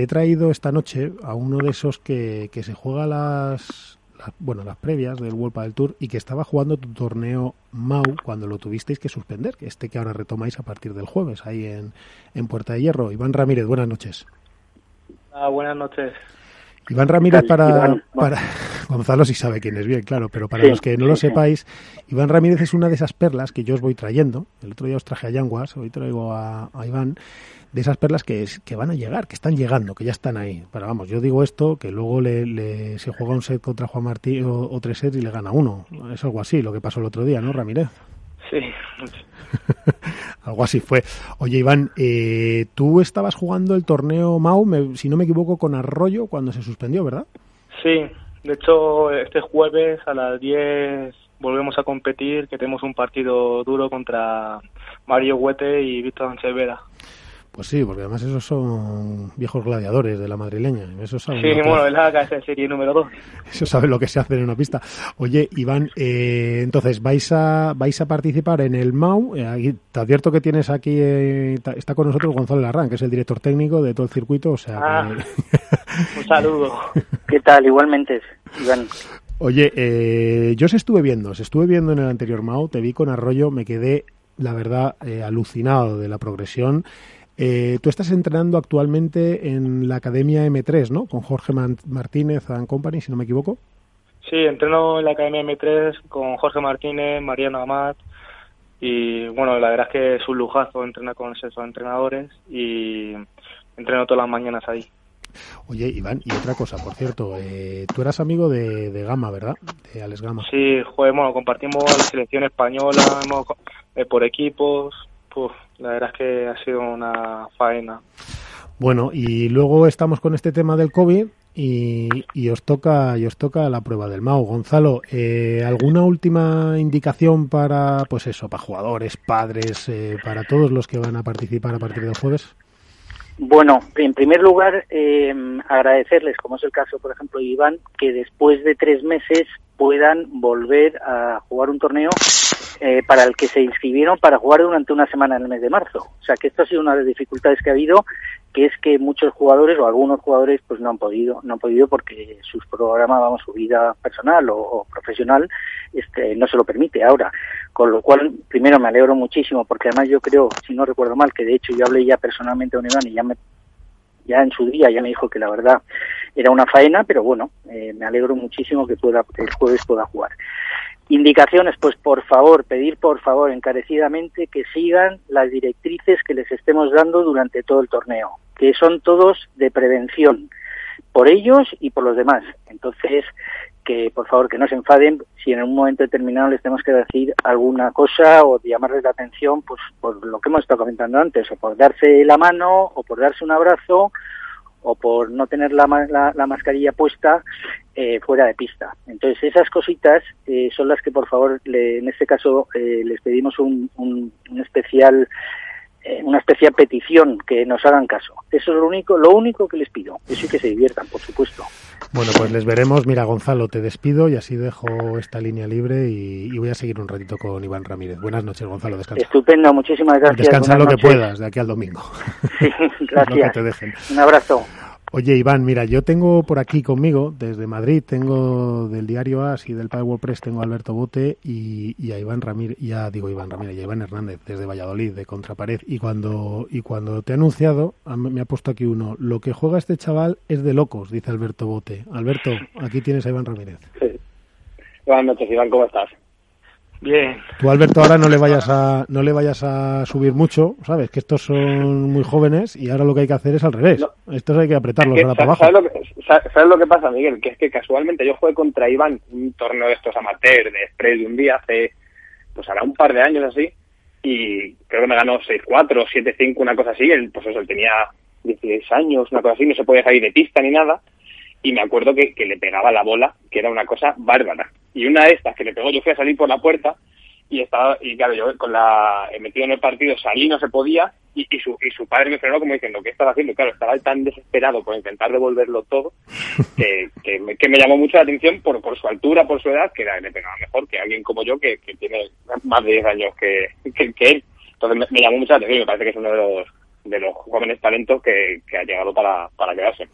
he traído esta noche a uno de esos que, que se juega las, las, bueno, las previas del World del Tour y que estaba jugando tu torneo MAU cuando lo tuvisteis que suspender, este que ahora retomáis a partir del jueves ahí en, en Puerta de Hierro. Iván Ramírez, buenas noches. Ah, buenas noches. Iván Ramírez para, para Gonzalo sí sabe quién es bien, claro, pero para los que no lo sepáis, Iván Ramírez es una de esas perlas que yo os voy trayendo. El otro día os traje a Yanguas, hoy traigo a, a Iván de esas perlas que, que van a llegar, que están llegando, que ya están ahí. Pero vamos, yo digo esto, que luego le, le se juega un set contra Juan Martín o, o, tres sets y le gana uno. Es algo así lo que pasó el otro día, ¿no, Ramírez? Sí. algo así fue. Oye, Iván, eh, tú estabas jugando el torneo MAU, me, si no me equivoco, con Arroyo cuando se suspendió, ¿verdad? Sí, de hecho, este jueves a las 10 volvemos a competir, que tenemos un partido duro contra Mario Huete y Víctor Sánchez Vera. Pues sí, porque además esos son viejos gladiadores de la madrileña. Eso saben sí, bueno, es la es serie número 2. Eso sabe lo que se hace en una pista. Oye, Iván, eh, entonces, ¿vais a vais a participar en el MAU? Eh, te advierto que tienes aquí, eh, está con nosotros Gonzalo Larrán, que es el director técnico de todo el circuito. O sea, ah, que... un saludo. ¿Qué tal? Igualmente, Iván. Oye, eh, yo os estuve viendo, os estuve viendo en el anterior MAU, te vi con Arroyo, me quedé, la verdad, eh, alucinado de la progresión. Eh, tú estás entrenando actualmente en la Academia M3, ¿no? Con Jorge Martínez and Company, si no me equivoco. Sí, entreno en la Academia M3 con Jorge Martínez, Mariano Amat y bueno, la verdad es que es un lujazo entrenar con esos entrenadores y entreno todas las mañanas ahí. Oye, Iván, y otra cosa, por cierto, eh, tú eras amigo de, de, Gama, ¿verdad? De Alex Gama. Sí, joder, bueno, compartimos la selección española, hemos, eh, por equipos, la verdad es que ha sido una faena. Bueno, y luego estamos con este tema del COVID y, y os toca y os toca la prueba del MAU. Gonzalo, eh, ¿alguna última indicación para, pues eso, para jugadores, padres, eh, para todos los que van a participar a partir del jueves? Bueno, en primer lugar, eh, agradecerles, como es el caso, por ejemplo, de Iván, que después de tres meses puedan volver a jugar un torneo eh, para el que se inscribieron para jugar durante una semana en el mes de marzo. O sea que esto ha sido una de las dificultades que ha habido, que es que muchos jugadores o algunos jugadores pues no han podido, no han podido porque sus programas, vamos, su vida personal o, profesional, este, no se lo permite ahora. Con lo cual, primero me alegro muchísimo porque además yo creo, si no recuerdo mal, que de hecho yo hablé ya personalmente con Iván y ya me ya en su día ya me dijo que la verdad era una faena, pero bueno, eh, me alegro muchísimo que pueda el jueves pueda jugar. Indicaciones, pues por favor, pedir por favor encarecidamente que sigan las directrices que les estemos dando durante todo el torneo, que son todos de prevención, por ellos y por los demás. Entonces, que por favor que no se enfaden si en un momento determinado les tenemos que decir alguna cosa o llamarles la atención pues por lo que hemos estado comentando antes o por darse la mano o por darse un abrazo o por no tener la, la, la mascarilla puesta eh, fuera de pista. Entonces esas cositas eh, son las que por favor le, en este caso eh, les pedimos un, un, un especial eh, una especial petición que nos hagan caso. Eso es lo único, lo único que les pido. Eso y que se diviertan, por supuesto. Bueno, pues les veremos. Mira, Gonzalo, te despido y así dejo esta línea libre y, y voy a seguir un ratito con Iván Ramírez. Buenas noches, Gonzalo. Descansa. Estupendo, muchísimas gracias. Descansa lo que puedas de aquí al domingo. Sí, gracias. te dejen. Un abrazo. Oye, Iván, mira, yo tengo por aquí conmigo, desde Madrid, tengo del diario AS y del Power Press, tengo a Alberto Bote y, y, a Iván Ramírez, ya digo Iván Ramírez, y a Iván Hernández, desde Valladolid, de Contrapared. Y cuando, y cuando te he anunciado, me ha puesto aquí uno, lo que juega este chaval es de locos, dice Alberto Bote. Alberto, aquí tienes a Iván Ramírez. Sí. Buenas noches, Iván, ¿cómo estás? Bien. Tú, Alberto, ahora no le vayas a no le vayas a subir mucho, ¿sabes? Que estos son muy jóvenes y ahora lo que hay que hacer es al revés. No. Estos hay que apretarlos es que, ahora para abajo. ¿sabes lo, que, ¿Sabes lo que pasa, Miguel? Que es que casualmente yo jugué contra Iván un torneo de estos amateur, de spray de un día, hace, pues ahora un par de años así, y creo que me ganó 6-4, 7-5, una cosa así. Él, pues eso, él tenía 16 años, una cosa así, no se podía salir de pista ni nada. Y me acuerdo que, que le pegaba la bola, que era una cosa bárbara. Y una de estas que le pegó, yo fui a salir por la puerta y estaba y claro yo con la metido en el partido salí no se podía y, y, su y su padre me frenó como diciendo qué estaba haciendo claro estaba tan desesperado por intentar devolverlo todo que, que, me, que me llamó mucho la atención por por su altura por su edad que era, le pegaba mejor que alguien como yo que, que tiene más de 10 años que, que, que él. Entonces me, me, llamó mucho la atención y me parece que es uno de los de los jóvenes talentos que, que ha llegado para, para quedarse.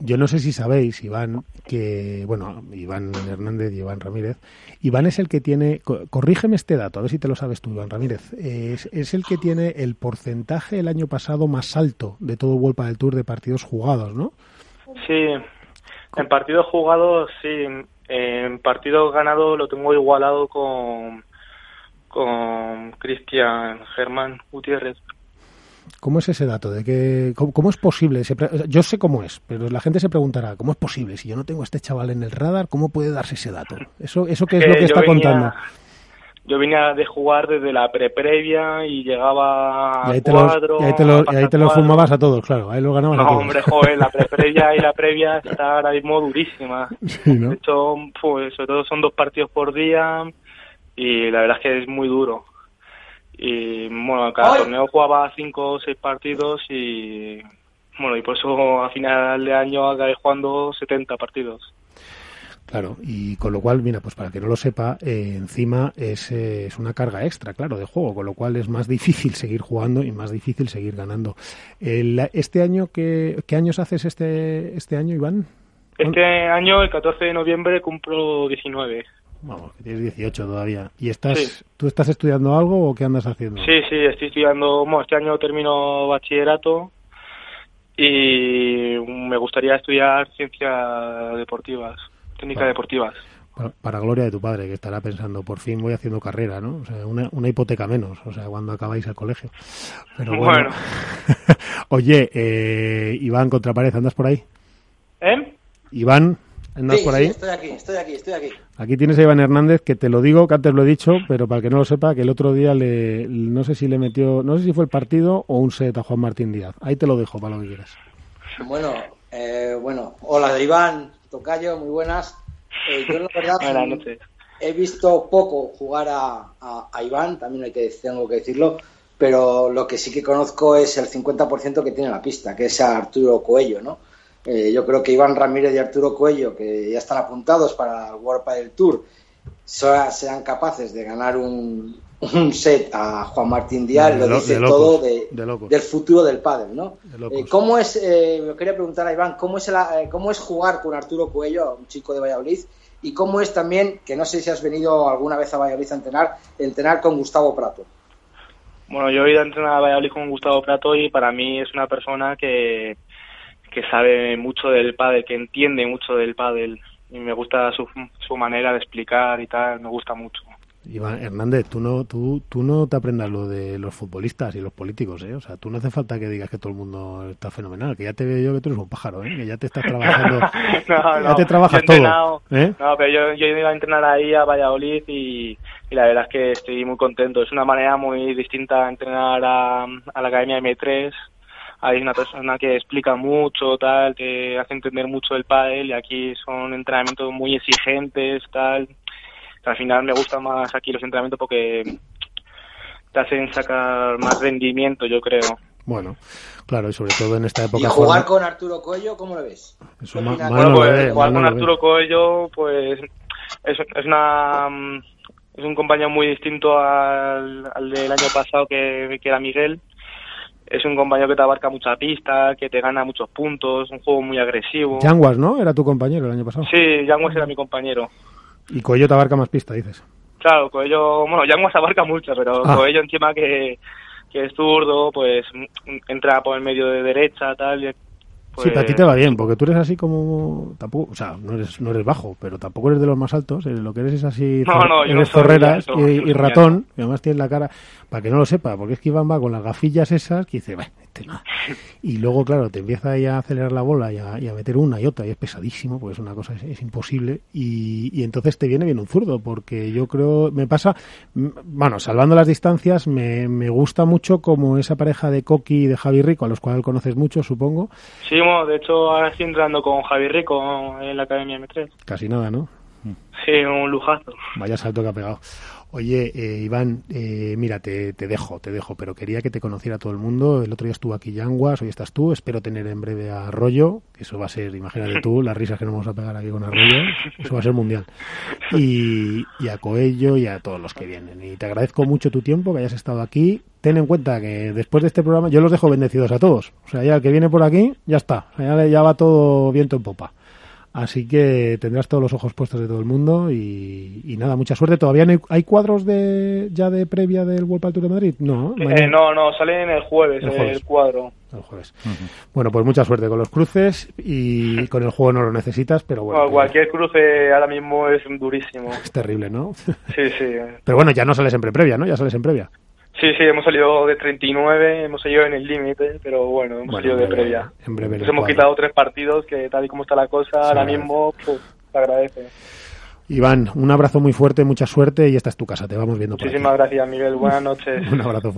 Yo, no sé si sabéis, Iván, que, bueno, Iván Hernández y Iván Ramírez, Iván es el que tiene, corrígeme este dato, a ver si te lo sabes tú, Iván Ramírez, es, es el que tiene el porcentaje el año pasado más alto de todo Vuelta del Tour de partidos jugados, ¿no? Sí, en partidos jugados, sí, en partidos ganados lo tengo igualado con, con Cristian Germán Gutiérrez. ¿Cómo es ese dato? de que cómo, es posible? yo sé cómo es, pero la gente se preguntará, ¿cómo es posible? Si yo no tengo a este chaval en el radar, ¿cómo puede darse ese dato? ¿Eso, eso qué es lo que está contando? Yo venía de jugar desde la pre-previa y llegaba y ahí te cuatro, y ahí te, lo, y ahí te lo fumabas a todos, claro, ahí lo ganabas no, a todos. hombre, joder, la pre-previa y la previa está ahora mismo durísima. De hecho, pues, sobre todo son dos partidos por día y la verdad es que es muy duro y bueno, cada torneo jugaba cinco o seis partidos y bueno, y por eso a final de año acabé jugando 70 partidos. Claro, y con lo cual, mira, pues para que no lo sepa, eh, encima es, eh, es, una carga extra, claro, de juego, con lo cual es más difícil seguir jugando y más difícil seguir ganando. este año, ¿qué, ¿qué años haces este, este año, Iván? Este año, el 14 de noviembre, cumplo 19. Vamos, que tienes 18 todavía. ¿Y estás, tú estás estudiando algo o qué andas haciendo? Sí, sí, estoy estudiando, bueno, este año termino bachillerato y me gustaría estudiar ciencias deportivas, técnicas deportivas. Para, gloria de tu padre, que estará pensando, por fin voy haciendo carrera, ¿no? O sea, una, una hipoteca menos, o sea, cuando acabáis el colegio. Pero bueno. Oye, eh, Iván Contrapared, ¿andas por ahí? ¿Eh? Iván, ¿Andas por ahí? Sí, estoy aquí, estoy aquí, estoy aquí. Aquí tienes a Iván Hernández, que te lo digo, que antes lo he dicho, pero para que no lo sepa, que el otro día le, no sé si le metió, no sé si fue el partido o un set a Juan Martín Díaz. Ahí te lo dejo para lo que quieras. Bueno, eh, bueno, hola Iván, Tocayo, muy buenas. Eh, yo la verdad he visto poco jugar a, a, Iván, también hay que, tengo que decirlo, pero lo que sí que conozco es el 50% que tiene la pista, que es a Arturo Coello, ¿no? Eh, yo creo que Iván Ramírez y Arturo Cuello, que ya están apuntados para el World del Tour, sean capaces de ganar un, set a Juan Martín Díaz, lo dice todo del futuro del pádel, ¿no? Eh, ¿Cómo es, eh, quería preguntar a Iván, ¿cómo es, eh, ¿cómo es jugar con Arturo Cuello, un chico de Valladolid? Y cómo es también, que no sé si has venido alguna vez a Valladolid a entrenar, entrenar con Gustavo Prato. Bueno, yo he ido a entrenar a Valladolid con Gustavo Prato y para mí es una persona que, que sabe mucho del pádel, que entiende mucho del pádel y me gusta su, su manera de explicar y tal, me gusta mucho. Iván Hernández, tú no, tú, tú no te aprendas lo de los futbolistas y los políticos, ¿eh? O sea, tú no hace falta que digas que todo el mundo está fenomenal, que ya te veo yo que tú eres un pájaro, ¿eh? Que ya te estás trabajando, ya te trabajas todo. ¿eh? No, pero yo, yo iba a entrenar ahí a Valladolid y, y, la verdad es que estoy muy contento. Es una manera muy distinta a entrenar a, a la Academia M3, hay una persona que explica mucho, tal, que hace entender mucho el pádel y aquí son entrenamientos muy exigentes, tal. Al final me gustan más aquí los entrenamientos porque te hacen sacar más rendimiento, yo creo. Bueno, claro, y sobre todo en esta época. ¿Y jugar con Arturo Coello, cómo lo ves? bueno, pues, jugar con Arturo Coello, pues es, es una es un compañero muy distinto al, al del año pasado que, que era Miguel es un compañero que te abarca mucha pista, que te gana muchos puntos, un juego muy agresivo. Yanguas, ¿no? Era tu compañero el año pasado. Sí, Yanguas era mi compañero. Y Coello te abarca más pista, dices. Claro, Coello, bueno, Yanguas abarca mucho, pero ah. Coello encima que, que es zurdo, pues entra por el medio de derecha, tal, Sí, a ti te va bien, porque tú eres así como. Tampoco, o sea, no eres, no eres bajo, pero tampoco eres de los más altos. Eh, lo que eres es así. No, no, eres zorreras y, ratón, y además tienes la cara. Para que no lo sepa, porque es que Iván va con las gafillas esas que dice, Y luego, claro, te empieza ya a acelerar la bola y a, meter una y otra, y es pesadísimo, porque es una cosa, es, imposible. Y, y, entonces te viene bien un zurdo, porque yo creo, me pasa, bueno, salvando las distancias, me, me gusta mucho como esa pareja de Coqui y de Javi Rico, a los cuales conoces mucho, supongo. Sí, de hecho ahora estoy entrando con Javi Rico en la Academia M3. Casi nada, ¿no? Sí, un lujazo. Vaya salto que ha pegado. Oye, eh, Iván, eh, mira, te, dejo, te dejo, pero quería que te conociera todo el mundo. El otro día estuvo aquí Yanguas, hoy estás tú. Espero tener en breve a Arroyo, que eso va a ser, imagínate tú, las risas que nos vamos a pegar aquí con Arroyo, eso va a ser mundial. Y, y a Coello y a todos los que vienen. Y te agradezco mucho tu tiempo, que hayas estado aquí. Ten en cuenta que después de este programa yo los dejo bendecidos a todos. O sea, ya el que viene por aquí, ya está. Ya, ya va todo viento en popa. Así que tendrás todos los ojos puestos de todo el mundo y, nada, mucha suerte. ¿Todavía no hay, cuadros de ya de previa del World Tour de Madrid? No, eh, no, no, salen el jueves el, cuadro. El jueves. Bueno, pues mucha suerte con los cruces y con el juego no lo necesitas, pero bueno. cualquier cruce ahora mismo es durísimo. Es terrible, ¿no? Sí, sí. Pero bueno, ya no sales en previa, ¿no? Ya sales en previa. Sí, sí, hemos salido de 39, hemos salido en el límite, pero bueno, hemos salido de previa. En breve Nos hemos quitado tres partidos que tal y como está la cosa, ahora mismo, pues, se agradece. Iván, un abrazo muy fuerte, mucha suerte y esta es tu casa, te vamos viendo Muchísimas gracias, Miguel. Buenas noches. un abrazo fuerte.